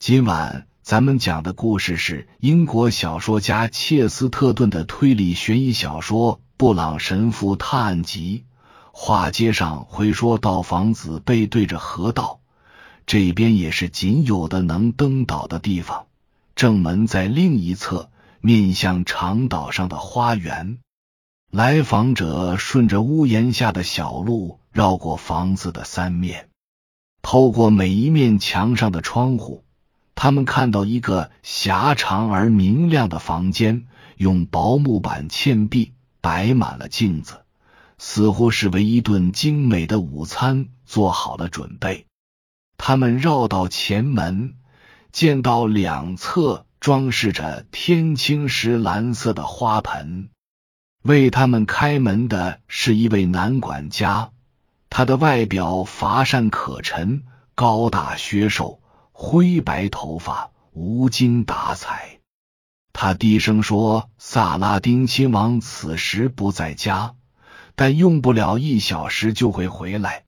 今晚咱们讲的故事是英国小说家切斯特顿的推理悬疑小说《布朗神父探案集》。话接上回说到，房子背对着河道，这边也是仅有的能登岛的地方。正门在另一侧，面向长岛上的花园。来访者顺着屋檐下的小路绕过房子的三面，透过每一面墙上的窗户，他们看到一个狭长而明亮的房间，用薄木板嵌壁，摆满了镜子，似乎是为一顿精美的午餐做好了准备。他们绕到前门，见到两侧装饰着天青石蓝色的花盆。为他们开门的是一位男管家，他的外表乏善可陈，高大削瘦，灰白头发，无精打采。他低声说：“萨拉丁亲王此时不在家，但用不了一小时就会回来。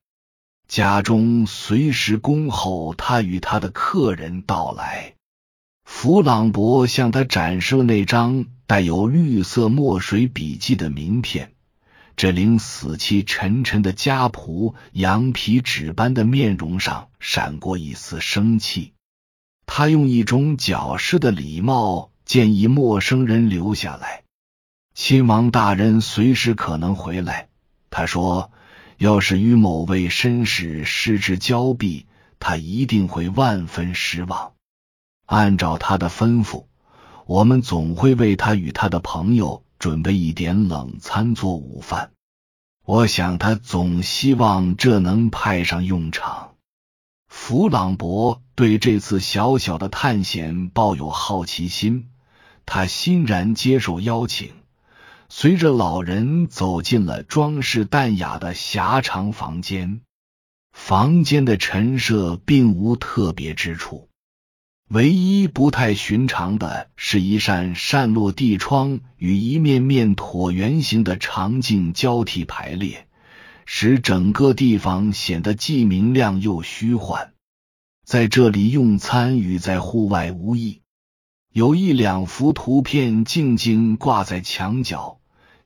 家中随时恭候他与他的客人到来。”弗朗博向他展示了那张。带有绿色墨水笔记的名片，这令死气沉沉的家仆羊皮纸般的面容上闪过一丝生气。他用一种矫饰的礼貌建议陌生人留下来。亲王大人随时可能回来，他说：“要是与某位绅士失之交臂，他一定会万分失望。”按照他的吩咐。我们总会为他与他的朋友准备一点冷餐做午饭。我想他总希望这能派上用场。弗朗博对这次小小的探险抱有好奇心，他欣然接受邀请，随着老人走进了装饰淡雅的狭长房间。房间的陈设并无特别之处。唯一不太寻常的是一扇扇落地窗与一面面椭圆形的长镜交替排列，使整个地方显得既明亮又虚幻。在这里用餐与在户外无异。有一两幅图片静静挂在墙角，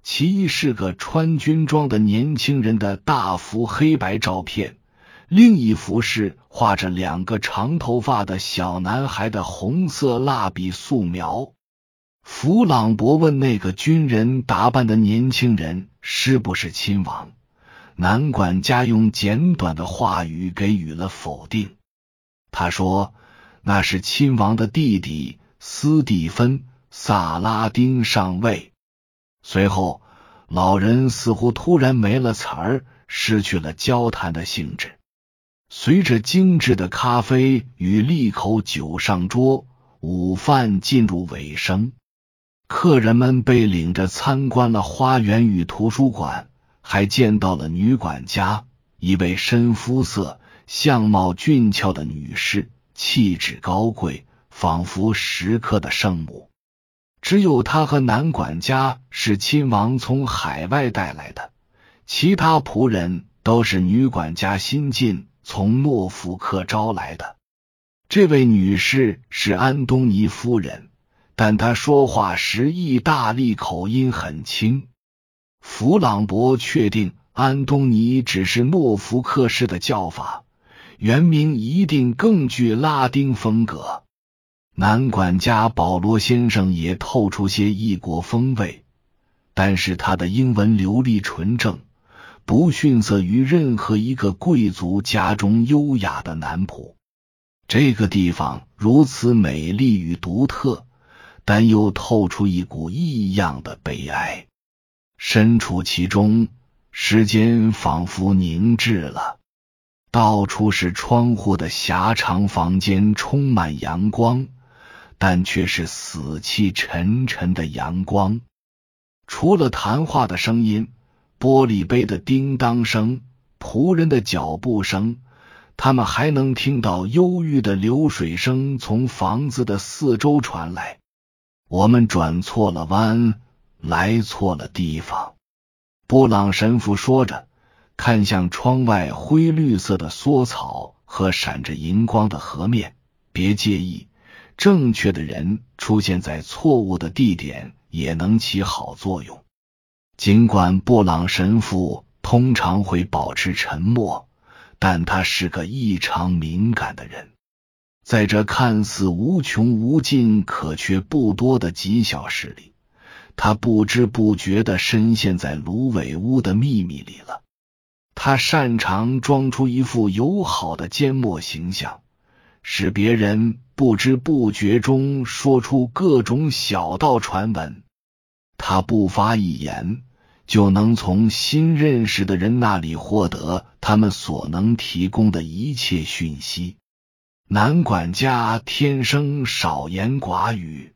其一是个穿军装的年轻人的大幅黑白照片。另一幅是画着两个长头发的小男孩的红色蜡笔素描。弗朗博问那个军人打扮的年轻人是不是亲王，男管家用简短的话语给予了否定。他说那是亲王的弟弟斯蒂芬·萨拉丁上尉。随后，老人似乎突然没了词儿，失去了交谈的兴致。随着精致的咖啡与利口酒上桌，午饭进入尾声。客人们被领着参观了花园与图书馆，还见到了女管家，一位深肤色、相貌俊俏的女士，气质高贵，仿佛时刻的圣母。只有她和男管家是亲王从海外带来的，其他仆人都是女管家新进。从诺福克招来的这位女士是安东尼夫人，但她说话时意大利口音很轻。弗朗博确定安东尼只是诺福克式的叫法，原名一定更具拉丁风格。男管家保罗先生也透出些异国风味，但是他的英文流利纯正。不逊色于任何一个贵族家中优雅的男仆。这个地方如此美丽与独特，但又透出一股异样的悲哀。身处其中，时间仿佛凝滞了。到处是窗户的狭长房间，充满阳光，但却是死气沉沉的阳光。除了谈话的声音。玻璃杯的叮当声，仆人的脚步声，他们还能听到忧郁的流水声从房子的四周传来。我们转错了弯，来错了地方。布朗神父说着，看向窗外灰绿色的梭草和闪着银光的河面，别介意，正确的人出现在错误的地点也能起好作用。尽管布朗神父通常会保持沉默，但他是个异常敏感的人。在这看似无穷无尽，可却不多的几小时里，他不知不觉的深陷在芦苇屋的秘密里了。他擅长装出一副友好的缄默形象，使别人不知不觉中说出各种小道传闻。他不发一言，就能从新认识的人那里获得他们所能提供的一切讯息。男管家天生少言寡语，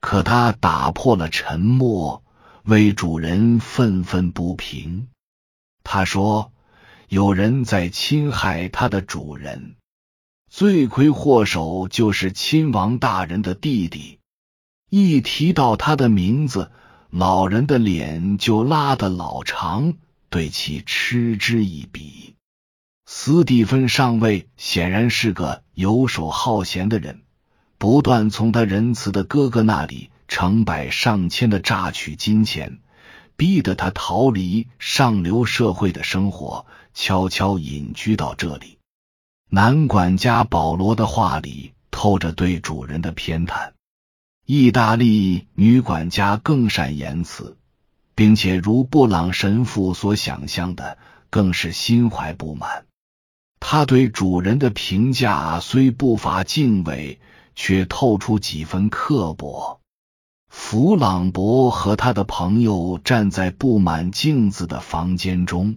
可他打破了沉默，为主人愤愤不平。他说：“有人在侵害他的主人，罪魁祸首就是亲王大人的弟弟。”一提到他的名字，老人的脸就拉得老长，对其嗤之以鼻。斯蒂芬上尉显然是个游手好闲的人，不断从他仁慈的哥哥那里成百上千的榨取金钱，逼得他逃离上流社会的生活，悄悄隐居到这里。男管家保罗的话里透着对主人的偏袒。意大利女管家更善言辞，并且如布朗神父所想象的，更是心怀不满。他对主人的评价虽不乏敬畏，却透出几分刻薄。弗朗博和他的朋友站在布满镜子的房间中，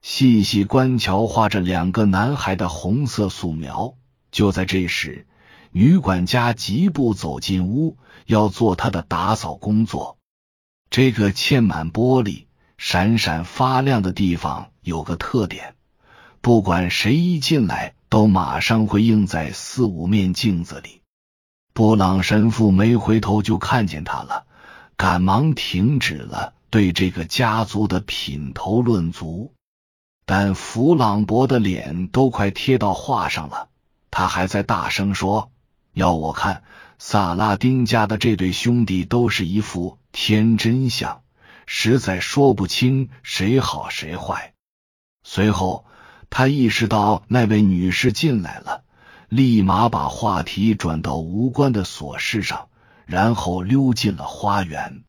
细细观瞧画着两个男孩的红色素描。就在这时，女管家疾步走进屋，要做她的打扫工作。这个嵌满玻璃、闪闪发亮的地方有个特点。不管谁一进来，都马上会映在四五面镜子里。布朗神父没回头就看见他了，赶忙停止了对这个家族的品头论足。但弗朗博的脸都快贴到画上了，他还在大声说：“要我看，萨拉丁家的这对兄弟都是一副天真相，实在说不清谁好谁坏。”随后。他意识到那位女士进来了，立马把话题转到无关的琐事上，然后溜进了花园。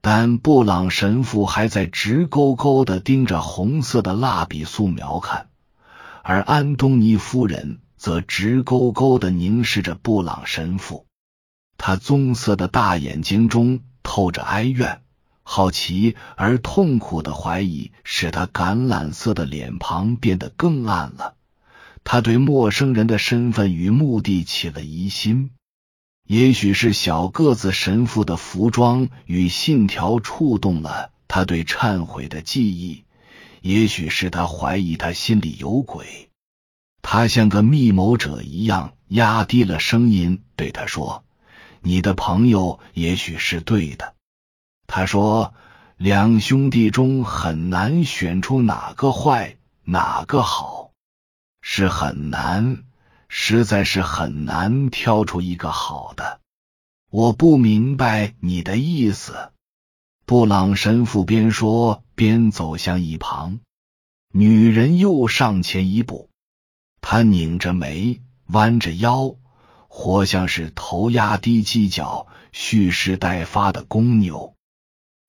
但布朗神父还在直勾勾的盯着红色的蜡笔素描看，而安东尼夫人则直勾勾的凝视着布朗神父，他棕色的大眼睛中透着哀怨。好奇而痛苦的怀疑使他橄榄色的脸庞变得更暗了。他对陌生人的身份与目的起了疑心。也许是小个子神父的服装与信条触动了他对忏悔的记忆，也许是他怀疑他心里有鬼。他像个密谋者一样压低了声音对他说：“你的朋友也许是对的。”他说：“两兄弟中很难选出哪个坏，哪个好，是很难，实在是很难挑出一个好的。我不明白你的意思。”布朗神父边说边走向一旁，女人又上前一步，他拧着眉，弯着腰，活像是头压低犄角、蓄势待发的公牛。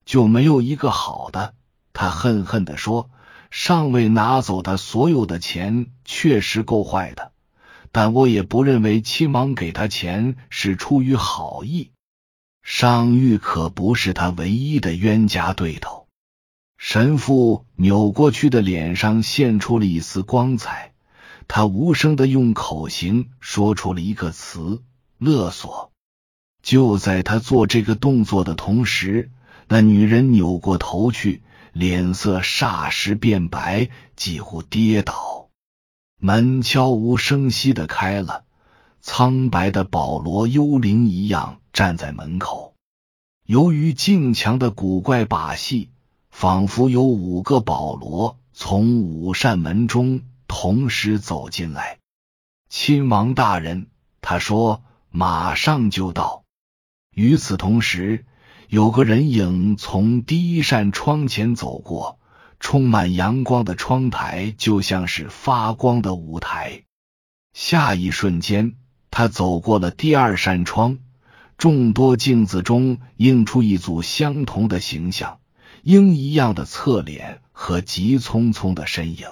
就没有一个好的，他恨恨的说：“上尉拿走他所有的钱，确实够坏的。但我也不认为亲王给他钱是出于好意。上玉可不是他唯一的冤家对头。”神父扭过去的脸上现出了一丝光彩，他无声的用口型说出了一个词：“勒索。”就在他做这个动作的同时。那女人扭过头去，脸色霎时变白，几乎跌倒。门悄无声息的开了，苍白的保罗幽灵一样站在门口。由于镜墙的古怪把戏，仿佛有五个保罗从五扇门中同时走进来。亲王大人，他说：“马上就到。”与此同时，有个人影从第一扇窗前走过，充满阳光的窗台就像是发光的舞台。下一瞬间，他走过了第二扇窗，众多镜子中映出一组相同的形象：鹰一样的侧脸和急匆匆的身影。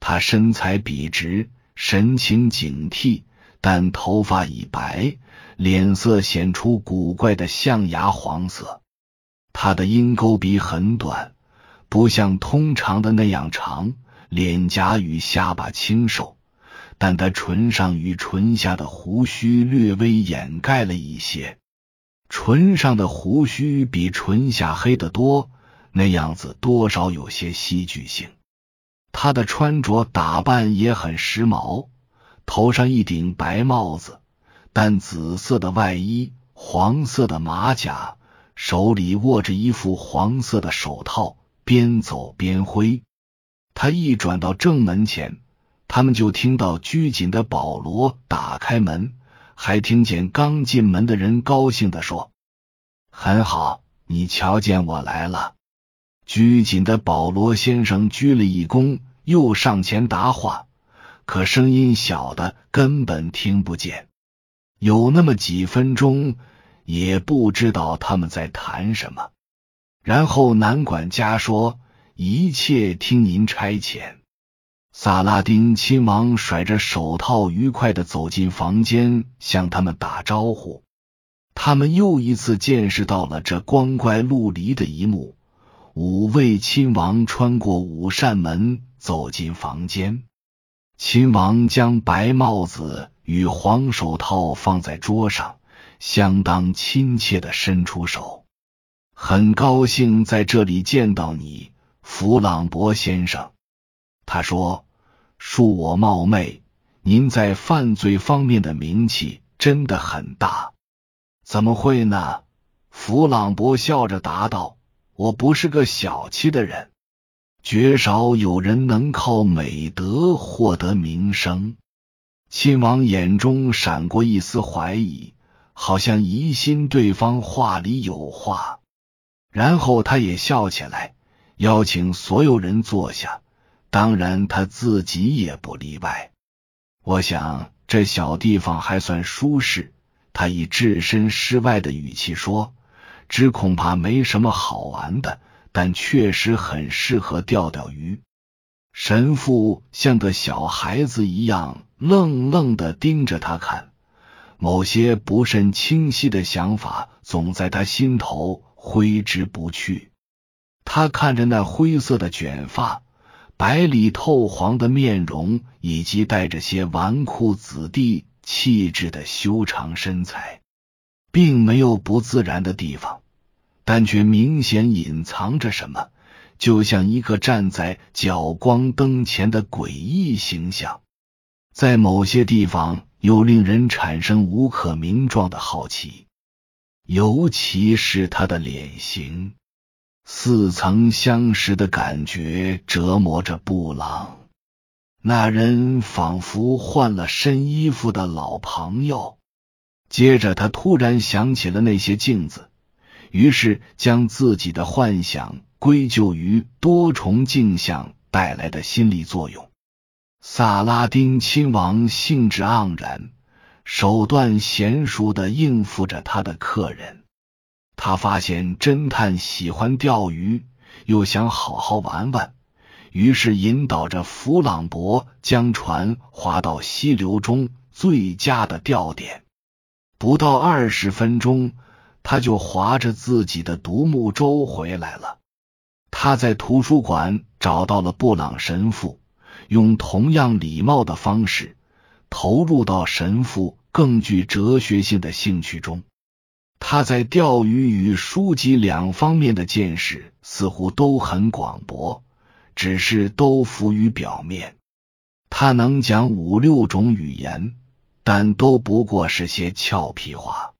他身材笔直，神情警惕，但头发已白，脸色显出古怪的象牙黄色。他的鹰钩鼻很短，不像通常的那样长，脸颊与下巴清瘦。但他唇上与唇下的胡须略微掩盖了一些，唇上的胡须比唇下黑得多，那样子多少有些戏剧性。他的穿着打扮也很时髦，头上一顶白帽子，淡紫色的外衣，黄色的马甲，手里握着一副黄色的手套，边走边挥。他一转到正门前。他们就听到拘谨的保罗打开门，还听见刚进门的人高兴的说：“很好，你瞧见我来了。”拘谨的保罗先生鞠了一躬，又上前答话，可声音小的根本听不见。有那么几分钟，也不知道他们在谈什么。然后男管家说：“一切听您差遣。”萨拉丁亲王甩着手套，愉快的走进房间，向他们打招呼。他们又一次见识到了这光怪陆离的一幕：五位亲王穿过五扇门走进房间。亲王将白帽子与黄手套放在桌上，相当亲切的伸出手：“很高兴在这里见到你，弗朗博先生。”他说：“恕我冒昧，您在犯罪方面的名气真的很大。”“怎么会呢？”弗朗博笑着答道，“我不是个小气的人，绝少有人能靠美德获得名声。”亲王眼中闪过一丝怀疑，好像疑心对方话里有话。然后他也笑起来，邀请所有人坐下。当然，他自己也不例外。我想这小地方还算舒适。他以置身事外的语气说：“只恐怕没什么好玩的，但确实很适合钓钓鱼。”神父像个小孩子一样愣愣的盯着他看，某些不甚清晰的想法总在他心头挥之不去。他看着那灰色的卷发。白里透黄的面容，以及带着些纨绔子弟气质的修长身材，并没有不自然的地方，但却明显隐藏着什么，就像一个站在角光灯前的诡异形象。在某些地方，又令人产生无可名状的好奇，尤其是他的脸型。似曾相识的感觉折磨着布朗，那人仿佛换了身衣服的老朋友。接着，他突然想起了那些镜子，于是将自己的幻想归咎于多重镜像带来的心理作用。萨拉丁亲王兴致盎然，手段娴熟的应付着他的客人。他发现侦探喜欢钓鱼，又想好好玩玩，于是引导着弗朗博将船划到溪流中最佳的钓点。不到二十分钟，他就划着自己的独木舟回来了。他在图书馆找到了布朗神父，用同样礼貌的方式投入到神父更具哲学性的兴趣中。他在钓鱼与书籍两方面的见识似乎都很广博，只是都浮于表面。他能讲五六种语言，但都不过是些俏皮话。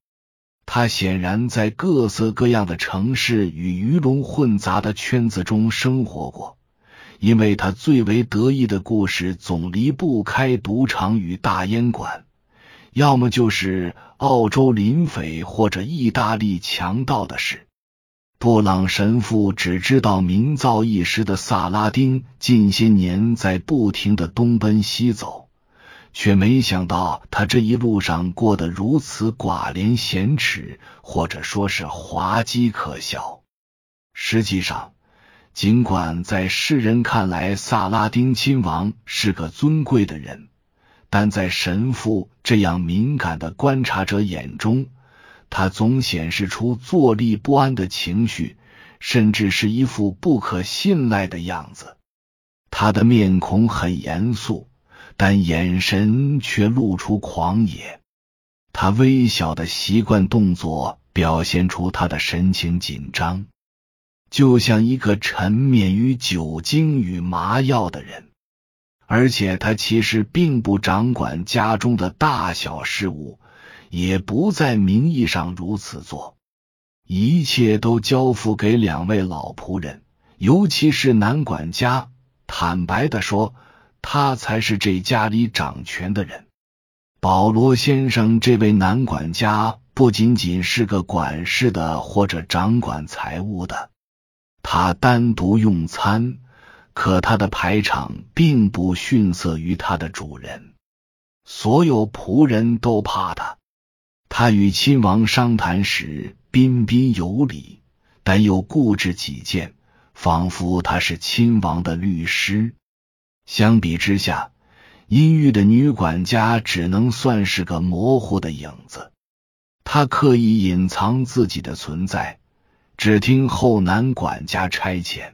他显然在各色各样的城市与鱼龙混杂的圈子中生活过，因为他最为得意的故事总离不开赌场与大烟馆。要么就是澳洲林匪或者意大利强盗的事。布朗神父只知道名噪一时的萨拉丁近些年在不停的东奔西走，却没想到他这一路上过得如此寡廉鲜耻，或者说是滑稽可笑。实际上，尽管在世人看来萨拉丁亲王是个尊贵的人，但在神父这样敏感的观察者眼中，他总显示出坐立不安的情绪，甚至是一副不可信赖的样子。他的面孔很严肃，但眼神却露出狂野。他微小的习惯动作表现出他的神情紧张，就像一个沉湎于酒精与麻药的人。而且他其实并不掌管家中的大小事务。也不在名义上如此做，一切都交付给两位老仆人，尤其是男管家。坦白的说，他才是这家里掌权的人。保罗先生这位男管家不仅仅是个管事的或者掌管财务的，他单独用餐，可他的排场并不逊色于他的主人，所有仆人都怕他。他与亲王商谈时彬彬有礼，但又固执己见，仿佛他是亲王的律师。相比之下，阴郁的女管家只能算是个模糊的影子。她刻意隐藏自己的存在，只听后男管家差遣，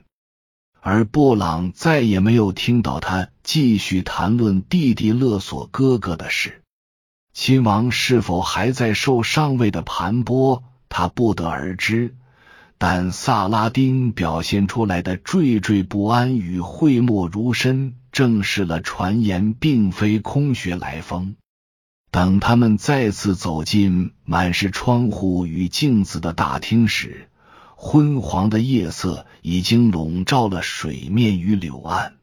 而布朗再也没有听到他继续谈论弟弟勒索哥哥的事。亲王是否还在受上位的盘剥，他不得而知。但萨拉丁表现出来的惴惴不安与讳莫如深，证实了传言并非空穴来风。等他们再次走进满是窗户与镜子的大厅时，昏黄的夜色已经笼罩了水面与柳岸。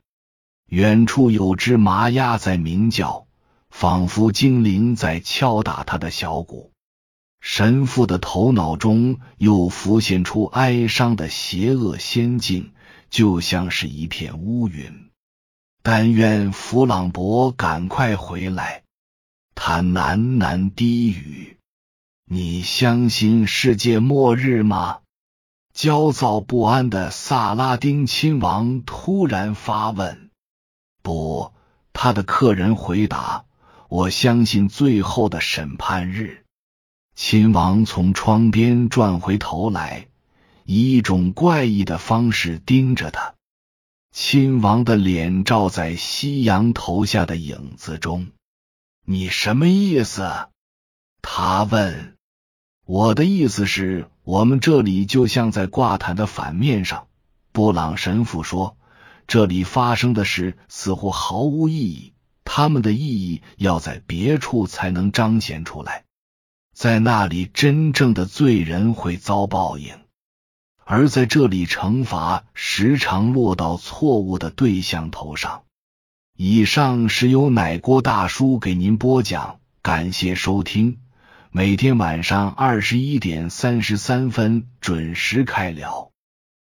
远处有只麻鸭在鸣叫。仿佛精灵在敲打他的小鼓，神父的头脑中又浮现出哀伤的邪恶仙境，就像是一片乌云。但愿弗朗博赶快回来。他喃喃低语：“你相信世界末日吗？”焦躁不安的萨拉丁亲王突然发问：“不。”他的客人回答。我相信最后的审判日。亲王从窗边转回头来，以一种怪异的方式盯着他。亲王的脸照在夕阳投下的影子中。你什么意思？他问。我的意思是，我们这里就像在挂毯的反面上。布朗神父说：“这里发生的事似乎毫无意义。”他们的意义要在别处才能彰显出来，在那里真正的罪人会遭报应，而在这里惩罚时常落到错误的对象头上。以上是由奶锅大叔给您播讲，感谢收听，每天晚上二十一点三十三分准时开聊。